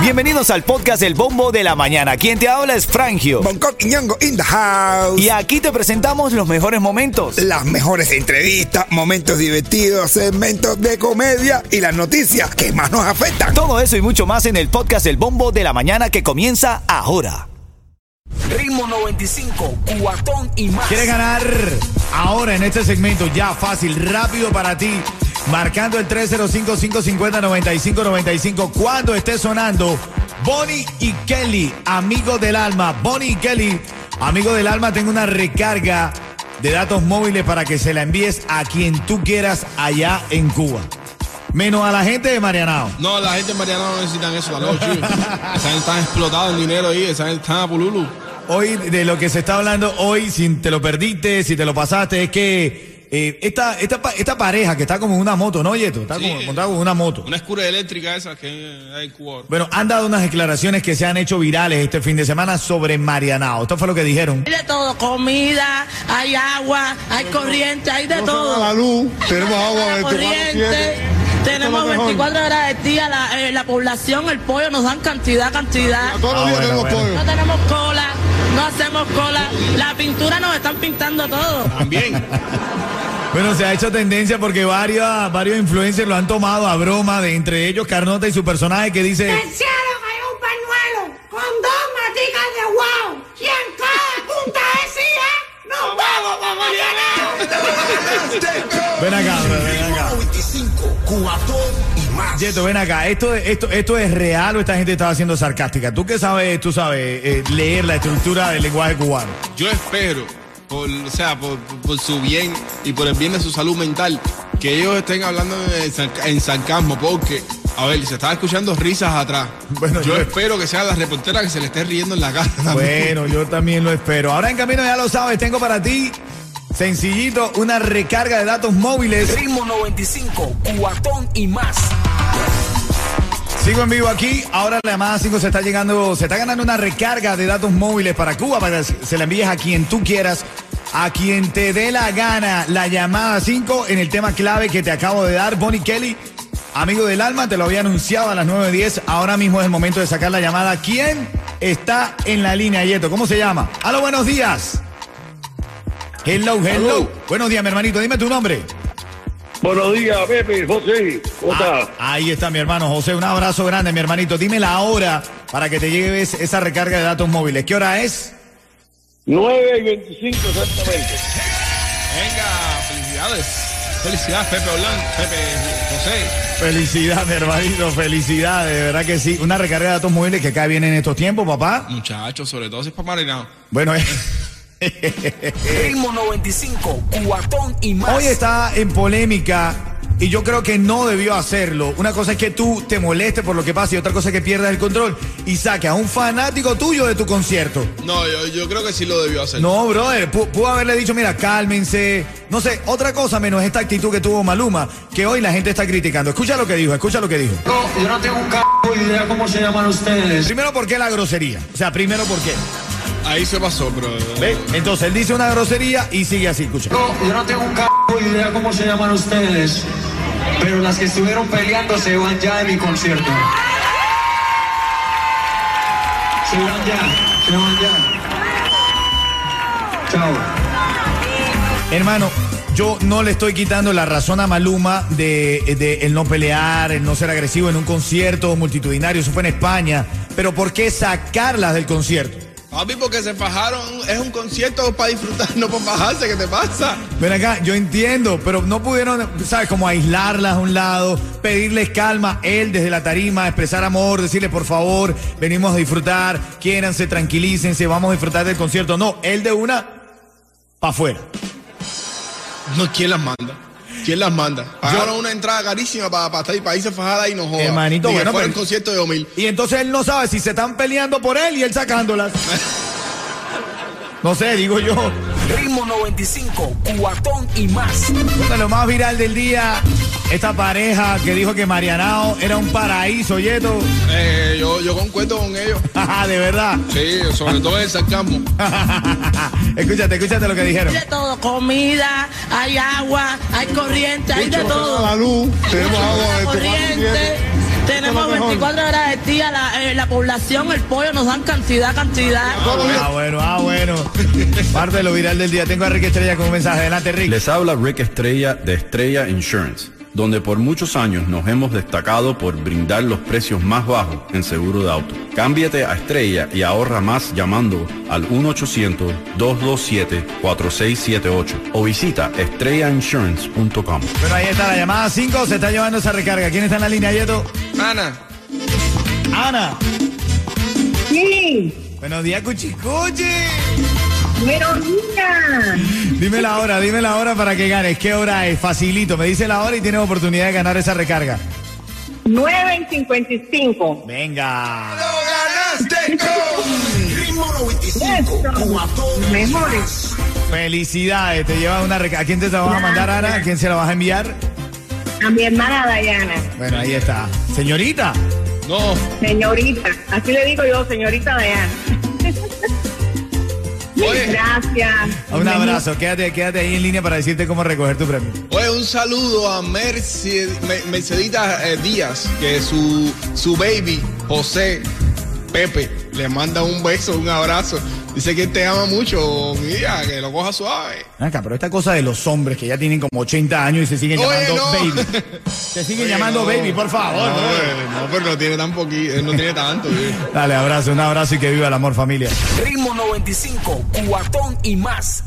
Bienvenidos al podcast El Bombo de la Mañana. Quien te habla es Frangio. Bangkok y Ñongo in the house. Y aquí te presentamos los mejores momentos. Las mejores entrevistas, momentos divertidos, segmentos de comedia y las noticias que más nos afectan. Todo eso y mucho más en el podcast El Bombo de la Mañana que comienza ahora. Ritmo 95, cuatón y más. ¿Quieres ganar ahora en este segmento? Ya fácil, rápido para ti. Marcando el 305-550-9595 cuando esté sonando Bonnie y Kelly, amigos del alma. Bonnie y Kelly, amigos del alma, tengo una recarga de datos móviles para que se la envíes a quien tú quieras allá en Cuba. Menos a la gente de Marianao. No, la gente de Mariana no necesitan eso, la noche. Esa gente está explotada en dinero ahí, esa gente está a pululu. Hoy, de lo que se está hablando hoy, si te lo perdiste, si te lo pasaste, es que eh, esta, esta, esta pareja que está como en una moto, ¿no, Yeto? Está Sí. como montada como en una moto. Una escura eléctrica esa que hay en Cuba. Bueno, han dado unas declaraciones que se han hecho virales este fin de semana sobre Marianao. Esto fue lo que dijeron. Hay de todo, comida, hay agua, hay corriente, hay de todo. la luz, tenemos agua La 24/7. corriente, tenemos Esto es lo mejor. 24 horas del día, la, eh, la población, el pollo nos dan cantidad, cantidad. Todos los Ah, días bueno, tenemos bueno. pollo. No tenemos cola, no hacemos cola. La pintura nos están pintando todo. También. Bueno, se ha hecho tendencia porque varios, varios influencers lo han tomado a broma, de entre ellos Carnota y su personaje que dice... Pensaron hay un pañuelo con dos maticas de wow y en cada punta decía nos vamos para Marianao. Ven acá, bro, ven acá. 95, cuatón y más. Yeto, ven acá. ¿Esto, esto, ¿Esto es real o esta gente estaba siendo sarcástica? ¿Tú qué sabes, tú sabes, eh, leer la estructura del lenguaje cubano? Yo espero, por, o sea, por, su bien y por el bien de su salud mental, que ellos estén hablando en, sarca- en sarcasmo, porque, a ver, se estaba escuchando risas atrás. Bueno, yo, yo- espero que sea la reportera que se le esté riendo en la cara. también. Bueno, yo también lo espero. Ahora en camino ya lo sabes, tengo para ti, sencillito, una recarga de datos móviles. Ritmo 95, cuatón y más. Sigo en vivo aquí. Ahora la llamada 5 se está llegando, se está ganando una recarga de datos móviles para Cuba para que se la envíes a quien tú quieras, a quien te dé la gana. La llamada 5 en el tema clave que te acabo de dar, Bonnie Kelly. Amigo del alma, te lo había anunciado a las 9.10. Ahora mismo es el momento de sacar la llamada. ¿Quién está en la línea, Yeto? ¿Cómo se llama? Aló, buenos días. Hello, hello. Buenos días, mi hermanito. Dime tu nombre. Buenos días, Pepe, José. ¿Cómo Ah, ahí está mi hermano José. Un abrazo grande, mi hermanito. Dime la hora para que te lleves esa recarga de datos móviles. ¿Qué hora es? 9 y 25 exactamente. Venga, felicidades. Felicidades, Pepe Orlán, Pepe José. Felicidad, mi hermanito. Felicidades, de verdad que sí. Una recarga de datos móviles que acá viene en estos tiempos, papá. Muchachos, sobre todo si es para Marinado. Bueno, eh, Ritmo 95, cuatón y más. hoy está en polémica y yo creo que no debió hacerlo. Una cosa es que tú te molestes por lo que pasa y otra cosa es que pierdas el control y saques a un fanático tuyo de tu concierto. No, yo, yo creo que sí lo debió hacer. No, brother, pu- pudo haberle dicho, mira, cálmense. No sé, otra cosa menos esta actitud que tuvo Maluma, que hoy la gente está criticando. Escucha lo que dijo, escucha lo que dijo. No, yo no tengo un c idea cómo se llaman ustedes. Primero, ¿por qué la grosería? O sea, primero, ¿por qué? Ahí se pasó, bro. ¿Ve? Entonces, él dice una grosería y sigue así, escucha. No, yo no tengo un c idea cómo se llaman ustedes. Pero las que estuvieron peleando se van ya de mi concierto. Se van ya, se van ya. Chao. Hermano, yo no le estoy quitando la razón a Maluma de, de el no pelear, el no ser agresivo en un concierto multitudinario, eso fue en España. Pero ¿por qué sacarlas del concierto? Papi, porque se fajaron. Es un concierto para disfrutar, no para fajarse. ¿Qué te pasa? Ven acá, yo entiendo, pero no pudieron, ¿sabes? Como aislarlas a un lado, pedirles calma, él desde la tarima, expresar amor, decirle por favor, venimos a disfrutar, quiéranse, tranquilícense, vamos a disfrutar del concierto. No, él de una, para afuera. No, ¿quién las manda? ¿Quién las manda? Pagaron una entrada carísima para, para estar y para irse fajada y no joda. Hermanito, Ni que bueno, fuera pero- un concierto de 2000. Y entonces él no sabe si se están peleando por él y él sacándolas. No sé, digo yo. Ritmo 95, cuatón y más. Bueno, lo más viral del día, esta pareja que dijo que Marianao era un paraíso, Yeto. Eh, yo, yo concuerdo con ellos. de verdad. Sí, sobre todo en el sarcasmo. escúchate, escúchate lo que dijeron. Hay de todo, comida, hay agua, hay corriente, hay de todo. La luz, tenemos agua La 24/7. corriente, 24 horas del día, la, eh, la población, el pollo nos dan cantidad, cantidad. Ah, bueno, ah, bueno. Parte de lo viral del día. Tengo a Rick Estrella con un mensaje. Adelante, Rick. Les habla Rick Estrella de Estrella Insurance, donde por muchos años nos hemos destacado por brindar los precios más bajos en seguro de auto. Cámbiate a Estrella y ahorra más llamando al 1-800-227-4678 o visita estrellainsurance.com. Bueno, ahí está la llamada 5. Se está llevando esa recarga. ¿Quién está en la línea, Yeto? Ana, Ana. Sí, Buenos días, Cuchicuchi. buenos días. Dime la hora, dime la hora para que ganes. ¿Qué hora es? Facilito. Me dice la hora y tienes oportunidad de ganar esa recarga. 9 y 55. Venga. ¡Ganaste con Ritmo 95, cuatón y Mejores. Felicidades. Te llevas una recarga. ¿A quién te la vas a mandar, Ana? ¿A quién se la vas a enviar? A mi hermana Dayana. Bueno, ahí está. Señorita. No, Señorita. Así le digo yo, señorita Dayana. Oye. Gracias. Un abrazo. Quédate, quédate ahí en línea para decirte cómo recoger tu premio. oye, un saludo a Merce- Me- Mercedita eh, Díaz, que su, su baby, José Pepe, le manda un beso, un abrazo. Dice que te ama mucho, mira, que lo coja suave. Acá, pero esta cosa de los hombres que ya tienen como 80 años y se siguen Oye, llamando no. baby. Se siguen Oye, llamando no. baby, por favor. No, bro. eh, no, pero no tiene tan poquito, no tiene tanto. eh. Dale, abrazo, un abrazo y que viva el amor familia. Ritmo 95, cuatón y más.